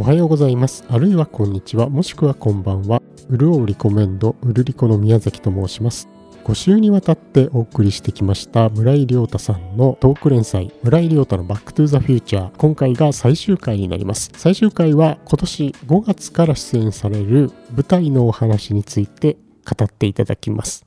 おはようございます。あるいはこんにちは、もしくはこんばんは。うるおうリコメンド、うるりこの宮崎と申します。5週にわたってお送りしてきました村井亮太さんのトーク連載村井亮太のバックトゥザフューチャー。今回が最終回になります。最終回は今年5月から出演される舞台のお話について語っていただきます。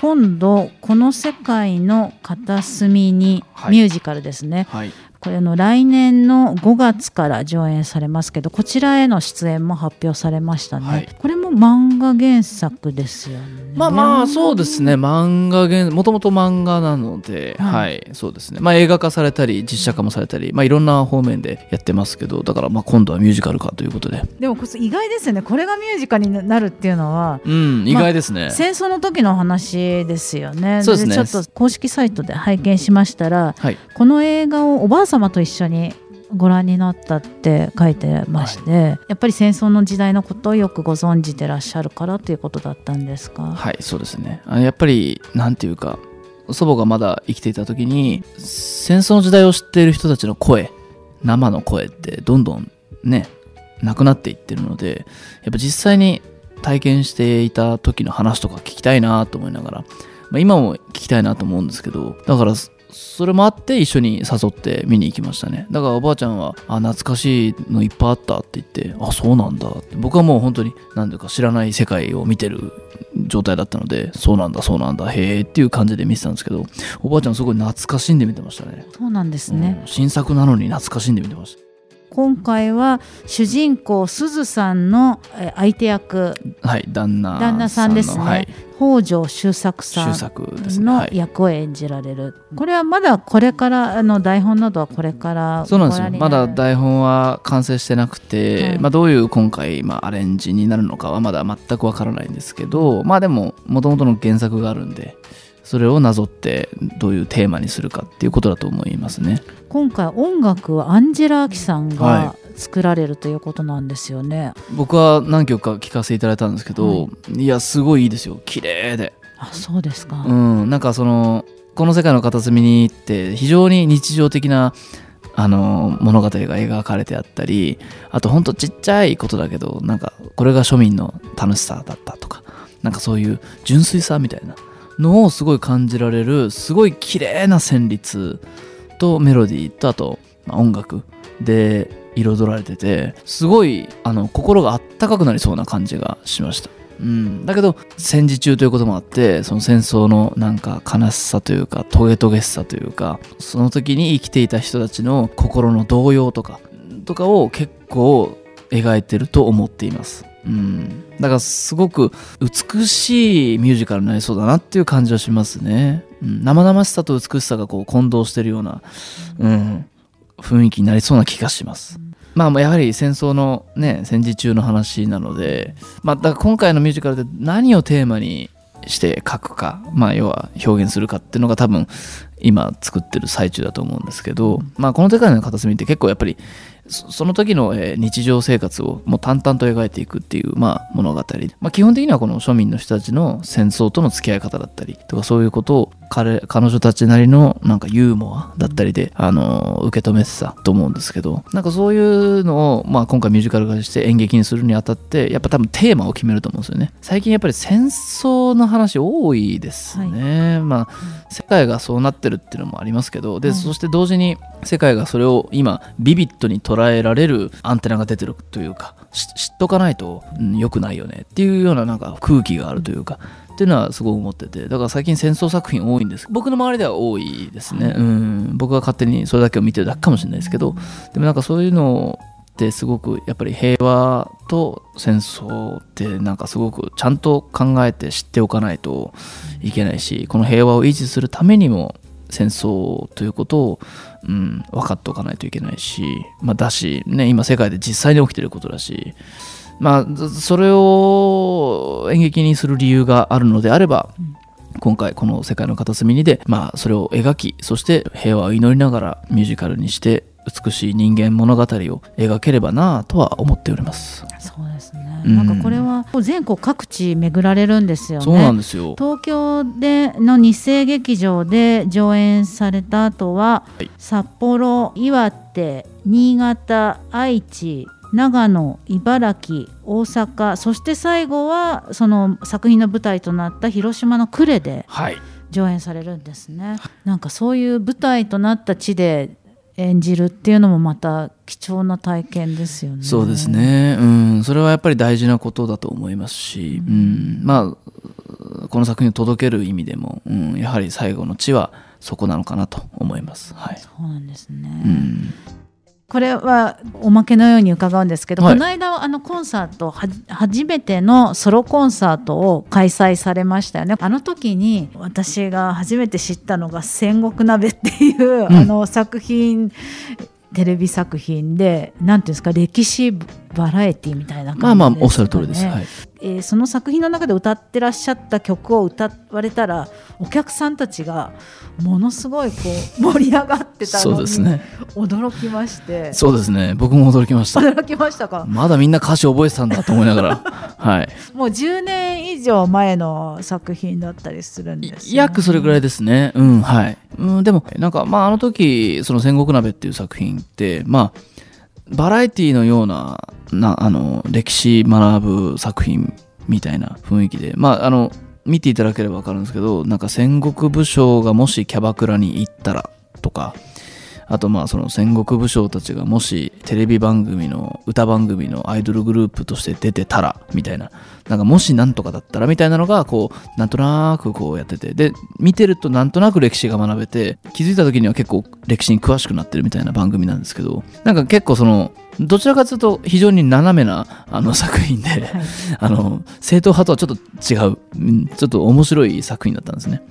今度この世界の片隅にミュージカルですね、はい、これの来年の5月から上演されますけどこちらへの出演も発表されましたね、はい。これも漫画原作ですよね。まあまあそうですね。漫画原もともと漫画なので、ははいい、そうですね。まあ映画化されたり実写化もされたりまあいろんな方面でやってますけどだからまあ今度はミュージカル化ということで。でもこれ意外ですよね。これがミュージカルになるっていうのはうん意外ですね、戦争の時の話ですよね。そうですね。ちょっと公式サイトで拝見しましたらはい。この映画をおばあ様と一緒にご覧になったって書いてまして、やっぱり戦争の時代のことをよくご存知でらっしゃるからということだったんですか、はいそうですね。あのやっぱりなんていうか祖母がまだ生きていた時に戦争の時代を知っている人たちの声生の声ってどんどんねなくなっていってるのでやっぱ実際に体験していた時の話とか聞きたいなと思いながら、まあ、今も聞きたいなと思うんですけどだからそそれもあって一緒に誘って見に行きましたね。だからおばあちゃんは「あ懐かしいのいっぱいあった」って言って「あそうなんだ」って。僕はもう本当に何ていうか知らない世界を見てる状態だったのでそうなんだそうなんだへえっていう感じで見てたんですけどおばあちゃんすごい懐かしんで見てましたね。そうなんですね、うん新作なのに懐かしんで見てまし今回は主人公すずさんのえー相手役たはい旦那旦那さんですね。のはい。北条周作さ終ん作ですね。のはい。役を演じられる、これはまだこれからあの台本などはこれからそうなんですよ。まだ台本は完成してなくて、はい。まあ、どういう今回、まあ、アレンジになるのかはまだ全くわからないんですけどまあでももともとの原作があるんでそれをなぞってどういうテーマにするかっていうことだと思いますね。今回音楽はアンジェラ・アキさんがは作られるということなんですよね、僕は何曲か聴かせていただいたんですけど、、はい。やすごいいいですよ。綺麗で。あそうですか、うんなんかそのこの世界の片隅にって非常に日常的なあの物語が描かれてあったりあとほんとちっちゃいことだけどなんかこれが庶民の楽しさだったとかなんかそういう純粋さみたいなのをすごい感じられるすごい綺麗な旋律とメロディーとあと、まあ音楽で彩られててすごいあの心があったかくなりそうな感じがしました。うん、だけど戦時中ということもあってその戦争のなんか悲しさというかトゲトゲしさというかその時に生きていた人たちの心の動揺とかとかを結構描いてると思っています。うん、だからすごく美しいミュージカルになりそうだなっていう感じはしますね。うん、生々しさと美しさがこう混同してるような、うん、雰囲気になりそうな気がします。まあやはり戦争のね戦時中の話なので、まあ、だから今回のミュージカルで何をテーマにして書くか、まあ、要は表現するかっていうのが多分今作ってる最中だと思うんですけど、まあ、この世界の片隅って結構やっぱりその時の日常生活をもう淡々と描いていくっていう、まあ、物語、まあ、基本的にはこの庶民の人たちの戦争との付き合い方だったりとかそういうことを彼彼女たちなりのなんかユーモアだったりで、あの受け止めてたと思うんですけどなんかそういうのを、まあ、今回ミュージカル化して演劇にするにあたってやっぱ多分テーマを決めると思うんですよね。最近やっぱり戦争の話多いですね、まあ世界がそうなってるっていうのもありますけどで、はい。そして同時に世界がそれを今ビビッドに捉えられるアンテナが出てるというかし知っとかないと、うん、良くないよねっていうようななんか空気があるというかっていうのはすごい思っててだから最近戦争作品多いんです。僕の周りでは多いですね、うん。僕が勝手にそれだけを見てるだけかもしれないですけどでもなんかそういうのってすごくやっぱり平和と戦争ってなんかすごくちゃんと考えて知っておかないといけないしこの平和を維持するためにも戦争ということを、うん、分かっておかないといけないし、まあ、だし、ね、今世界で実際に起きてることだし、まあ、ずそれを演劇にする理由があるのであれば、今回この「世界の片隅にで」まあ、それを描きそして平和を祈りながらミュージカルにして美しい人間物語を描ければなとは思っております。そうですね。うん。なんかこれは全国各地巡られるんですよね。そうなんですよ。東京での日生劇場で上演された後は、はい。札幌岩手新潟愛知長野茨城大阪そして最後はその作品の舞台となった広島の呉ではい上演されるんですね。なんかそういう舞台となった地で演じるっていうのもまた貴重な体験ですよね。そうです。ね、うん、それはやっぱり大事なことだと思いますし、うんまあ、この作品を届ける意味でも、うん、やはり最後の地はそこなのかなと思います。はいそうなんですね。うん、これはおまけのように伺うんですけど、はい。この間あのコンサートは初めてのソロコンサートを開催されましたよね。あの時に私が初めて知ったのが「戦国鍋」っていう、ん。あの作品テレビ作品でなんていうんですか歴史バラエティみたいな感じまあまあおっしゃる通りです。はい、えーその作品の中で歌ってらっしゃった曲を歌われたらお客さんたちがものすごいこう盛り上がってたそうのにですね。驚きまして、そうですね。僕も驚きました。驚きましたかまだみんな歌詞覚えてたんだと思いながら、はい。もう10年以上前の作品だったりするんです、ね、約それぐらいですね。うん、はい。うん、でも、なんか、まあ、あの時、その戦国鍋っていう作品って、まあ、バラエティのような、な、あの、歴史学ぶ作品みたいな雰囲気で、まあ、あの、見ていただければわかるんですけど、なんか戦国武将がもしキャバクラに行ったらとか、あとまあその戦国武将たちがもしテレビ番組の歌番組のアイドルグループとして出てたらみたいな。なんかもしなんとかだったらみたいなのがこうなんとなくこうやってて。で見てるとなんとなく歴史が学べて気づいた時には結構歴史に詳しくなってるみたいな番組なんですけど。なんか結構そのどちらかというと非常に斜めなあの作品で、はい。あの正統派とはちょっと違う、うんちょっと面白い作品だったんですね。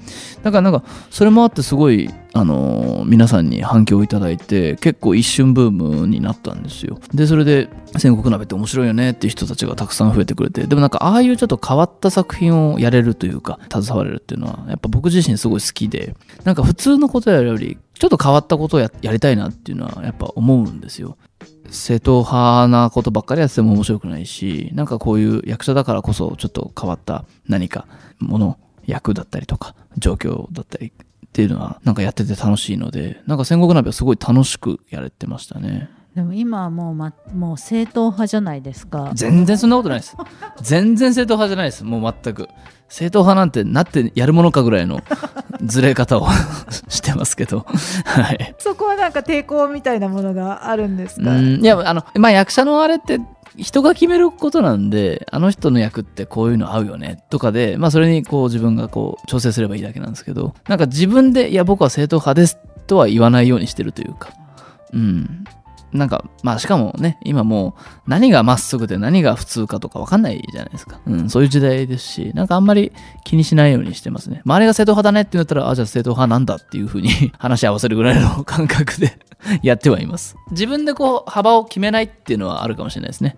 だからなんかそれもあってすごいあの皆さんに反響をいただいて結構一瞬ブームになったんですよ。でそれで戦国鍋って面白いよねっていう人たちがたくさん増えてくれてでもなんかああいうちょっと変わった作品をやれるというか携われるっていうのはやっぱ僕自身すごい好きでなんか普通のことやるよりちょっと変わったことをややりたいなっていうのはやっぱ思うんですよ正統派なことばっかりやってても面白くないしなんかこういう役者だからこそちょっと変わった何かもの役だったりとか状況だったりっていうのはなんかやってて楽しいのでなんか戦国鍋はすごい楽しくやれてましたね。でも今はもう,、ま、もう正統派じゃないですか。全然そんなことないです。全然正統派じゃないです。もう全く。正統派なんてなってやるものかぐらいのずれ方を してますけど。はい。そこはなんか抵抗みたいなものがあるんですか、うん。いやあのまあ役者のあれって人が決めることなんであの人の役ってこういうの合うよねとかでまあそれにこう自分がこう調整すればいいだけなんですけどなんか自分でいや僕は正統派ですとは言わないようにしてるというか。うんなんかまあしかもね今もう何がまっすぐで何が普通かとか分かんないじゃないですか、うん、そういう時代ですしなんかあんまり気にしないようにしてますね。周りが正統派だねって言ったらあじゃあ正統派なんだっていうふうに 話し合わせるぐらいの感覚で やってはいます。自分でこう幅を決めないっていうのはあるかもしれないですね。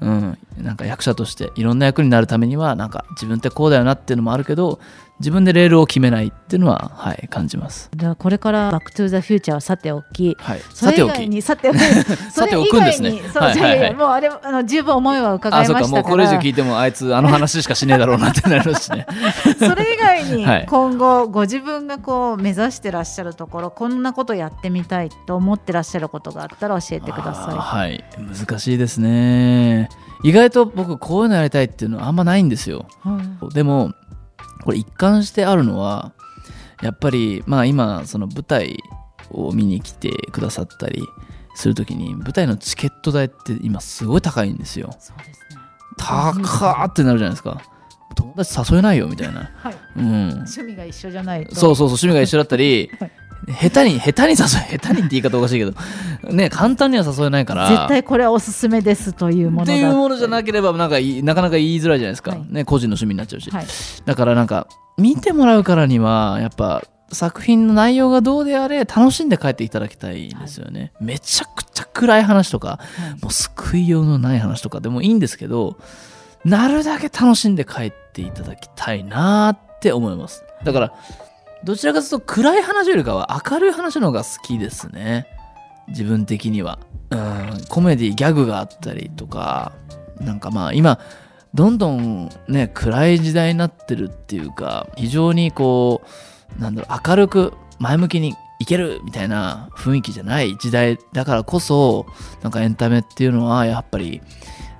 うん、なんか役者としていろんな役になるためにはなんか自分ってこうだよなっていうのもあるけど自分でレールを決めないっていうのははい感じます。じゃあこれから「バック・トゥ・ザ・フューチャー」はさておき。はい。さておき。に さておき。さておくんですね。それ以外にそう、はいはいはい。もうあれあの十分思いは伺あそうかいましたから。もうこれ以上聞いてもあいつあの話しかしねえだろうなってなりますしね。それ以外にはい。今後ご自分がこう目指してらっしゃるところこんなことやってみたいと思ってらっしゃることがあったら教えてくださはい。難しいですね。意外と僕こういうのやりたいっていうのはあんまないんですよ。い。うん。でもこれ一貫してあるのはやっぱりまあ今その舞台を見に来てくださったりするときに舞台のチケット代って今すごい高いんですよそうですね。高ーってなるじゃないですか友達誘えないよみたいなはい。うん趣味が一緒じゃないと。そうそうそう趣味が一緒だったり はい下手に下手に誘え下手にって言い方おかしいけどね簡単には誘えないから。絶対これはおすすめですというものだって。いうものじゃなければなんかいいなかなか言いづらいじゃないですか、はい。ね、個人の趣味になっちゃうし、はい。だからなんか見てもらうからにはやっぱ作品の内容がどうであれ楽しんで帰っていただきたいんですよね、めちゃくちゃ暗い話とかはい。もう救いようのない話とかでもいいんですけどなるだけ楽しんで帰っていただきたいなって思います。だからどちらかというと暗い話よりかは明るい話の方が好きですね。自分的には。うん。コメディギャグがあったりとか。なんかまあ今どんどんね暗い時代になってるっていうか非常にこうなんだろう明るく前向きにいけるみたいな雰囲気じゃない時代だからこそなんかエンタメっていうのはやっぱり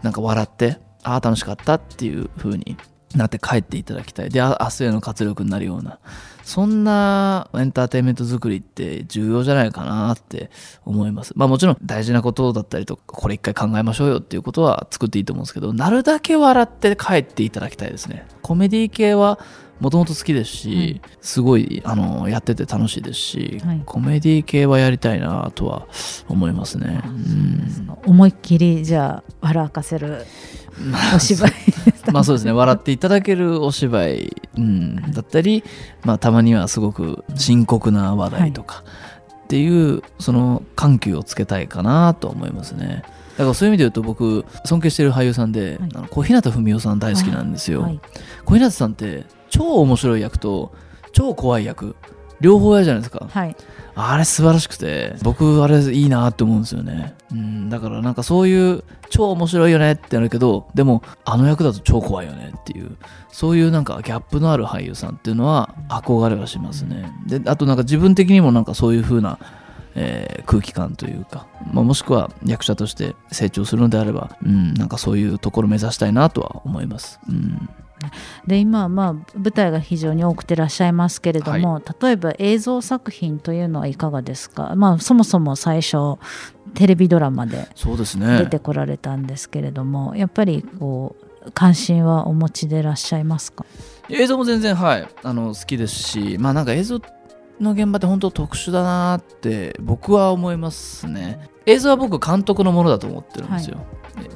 なんか笑ってああ楽しかったっていう風になって帰っていただきたい。で明日への活力になるような。そんなエンターテインメント作りって重要じゃないかなって思います。まあもちろん大事なことだったりとかこれ一回考えましょうよっていうことは作っていいと思うんですけどなるだけ笑って帰っていただきたいですね。コメディ系はもともと好きですし、すごいあのやってて楽しいですし、はい。コメディ系はやりたいなとは思いますね。うん。思いっきりじゃあ笑かせるお芝居。まあそうですね。笑っていただけるお芝居、うん、だったり、まあ、たまにはすごく深刻な話題とかっていう、その緩急をつけたいかなと思いますね。だからそういう意味で言うと僕尊敬してる俳優さんで、はい。あの小日向文世さん大好きなんですよ、はい。小日向さんって超面白い役と超怖い役。両方やるじゃないですか。はい。あれ素晴らしくて僕あれいいなって思うんですよね。うんだからなんかそういう超面白いよねってなるけどでもあの役だと超怖いよねっていうそういうなんかギャップのある俳優さんっていうのは憧れはしますね。であとなんか自分的にもなんかそういう風なえー空気感というか、まあ、もしくは役者として成長するのであれば、うん、なんかそういうところを目指したいなとは思います。うん、で今まあ舞台が非常に多くてらっしゃいますけれども、例えば映像作品というのはいかがですか、まあ、そもそも最初テレビドラマでそうですね。出てこられたんですけれども、やっぱりこう関心はお持ちでいらっしゃいますか？映像も全然はい。あの好きですしまあなんか映像の現場って本当特殊だなって僕は思いますね。映像は僕監督のものだと思ってるんですよ、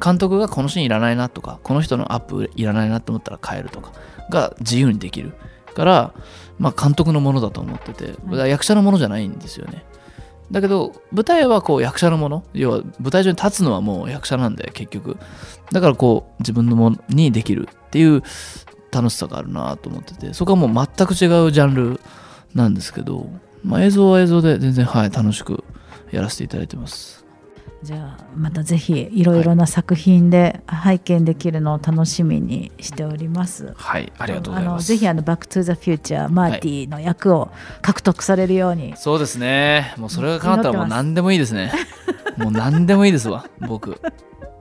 監督がこのシーンいらないなとかこの人のアップいらないなと思ったら変えるとかが自由にできるから、まあ、監督のものだと思ってて、役者のものじゃないんですよね。だけど舞台はこう役者のもの要は舞台上に立つのはもう役者なんで結局。だからこう自分のものにできるっていう楽しさがあるなと思っててそこはもう全く違うジャンルなんですけど、まあ、映像は映像で全然はい楽しくやらせていただいてますじゃあまたぜひいろいろな作品で拝見できるのを楽しみにしております。はいありがとうございます。ぜひあのバックトゥザフューチャーマーティの役を獲得されるように、そうですね。もうそれが叶ったらもう何でもいいですね。もう何でもいいですわ僕。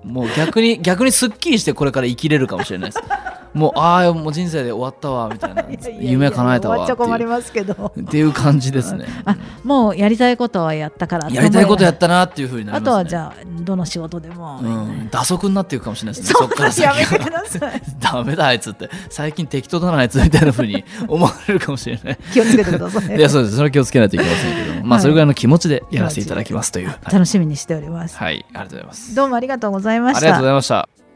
もう逆に逆にすっきりしてこれから生きれるかもしれないですもうああもう人生で終わったわみたいな。夢叶えたわって終わっちゃ困りいうますけど。っていう感じですね。あもうやりたいことはやったからやりたいことやっったなっていうふうになりますね。あとはじゃあどの仕事でも、うん、打足になっていくかもしれないですね。そそっから先やめてはください。ダメだあいつって。最近適当だなあいつみたいなふうに思われるかもしれない。気をつけてください。いやそうです。それは気をつけないといけませんけども、まあはいそれぐらいの気持ちでやらせていただきますという、はい、楽しみにしております、はい。ありがとうございます。どうもありがとうございました。ありがとうございました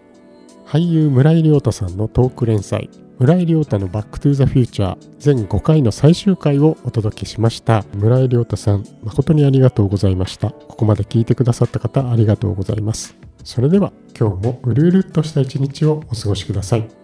俳優村井亮太さんのトーク連載村井良大のバックトゥーザフューチャー全5回の最終回をお届けしました。村井良大さん誠にありがとうございました。ここまで聞いてくださった方ありがとうございます。それでは今日もうるうるっとした一日をお過ごしください。